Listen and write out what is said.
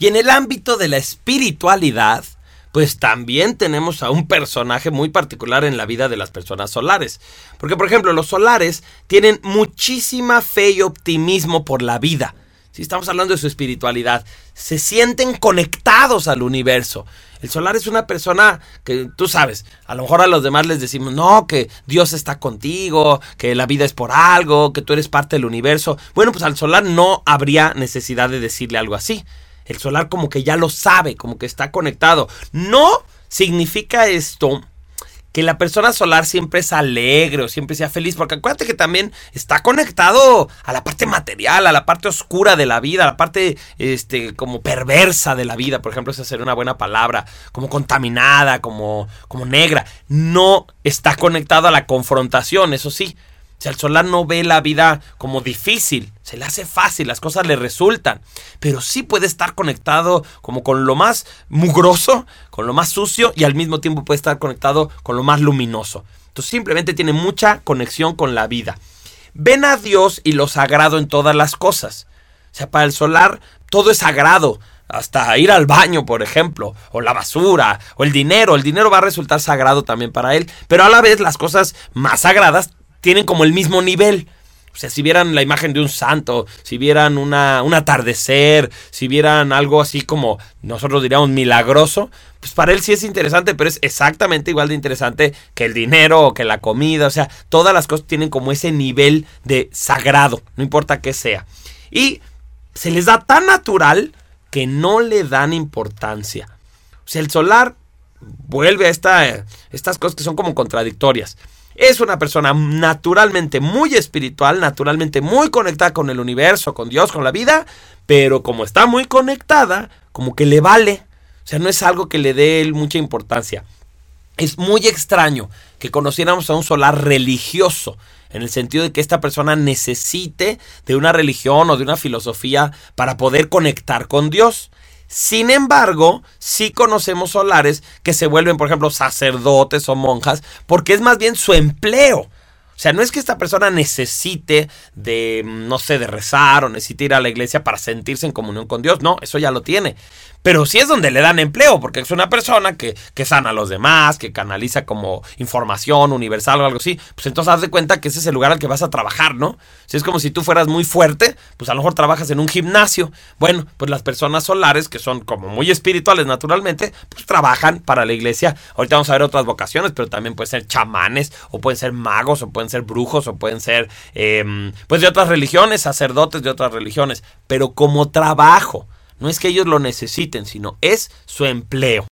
Y en el ámbito de la espiritualidad, pues también tenemos a un personaje muy particular en la vida de las personas solares. Porque, por ejemplo, los solares tienen muchísima fe y optimismo por la vida. Si estamos hablando de su espiritualidad, se sienten conectados al universo. El solar es una persona que tú sabes, a lo mejor a los demás les decimos, no, que Dios está contigo, que la vida es por algo, que tú eres parte del universo. Bueno, pues al solar no habría necesidad de decirle algo así. El solar como que ya lo sabe, como que está conectado. No significa esto que la persona solar siempre es alegre o siempre sea feliz, porque acuérdate que también está conectado a la parte material, a la parte oscura de la vida, a la parte este como perversa de la vida, por ejemplo, esa sería una buena palabra, como contaminada, como como negra, no está conectado a la confrontación, eso sí, o sea, el solar no ve la vida como difícil, se le hace fácil, las cosas le resultan, pero sí puede estar conectado como con lo más mugroso, con lo más sucio y al mismo tiempo puede estar conectado con lo más luminoso. Entonces simplemente tiene mucha conexión con la vida. Ven a Dios y lo sagrado en todas las cosas. O sea, para el solar todo es sagrado hasta ir al baño, por ejemplo, o la basura, o el dinero. El dinero va a resultar sagrado también para él, pero a la vez las cosas más sagradas tienen como el mismo nivel. O sea, si vieran la imagen de un santo, si vieran una, un atardecer, si vieran algo así como nosotros diríamos milagroso, pues para él sí es interesante, pero es exactamente igual de interesante que el dinero o que la comida. O sea, todas las cosas tienen como ese nivel de sagrado, no importa qué sea. Y se les da tan natural que no le dan importancia. O sea, el solar vuelve a esta, estas cosas que son como contradictorias. Es una persona naturalmente muy espiritual, naturalmente muy conectada con el universo, con Dios, con la vida, pero como está muy conectada, como que le vale. O sea, no es algo que le dé mucha importancia. Es muy extraño que conociéramos a un solar religioso, en el sentido de que esta persona necesite de una religión o de una filosofía para poder conectar con Dios. Sin embargo, sí conocemos solares que se vuelven, por ejemplo, sacerdotes o monjas, porque es más bien su empleo. O sea, no es que esta persona necesite de, no sé, de rezar o necesite ir a la iglesia para sentirse en comunión con Dios. No, eso ya lo tiene. Pero sí es donde le dan empleo, porque es una persona que, que sana a los demás, que canaliza como información universal o algo así. Pues entonces haz de cuenta que ese es el lugar al que vas a trabajar, ¿no? Si es como si tú fueras muy fuerte, pues a lo mejor trabajas en un gimnasio. Bueno, pues las personas solares, que son como muy espirituales naturalmente, pues trabajan para la iglesia. Ahorita vamos a ver otras vocaciones, pero también pueden ser chamanes, o pueden ser magos, o pueden ser brujos, o pueden ser, eh, pues de otras religiones, sacerdotes de otras religiones. Pero como trabajo. No es que ellos lo necesiten, sino es su empleo.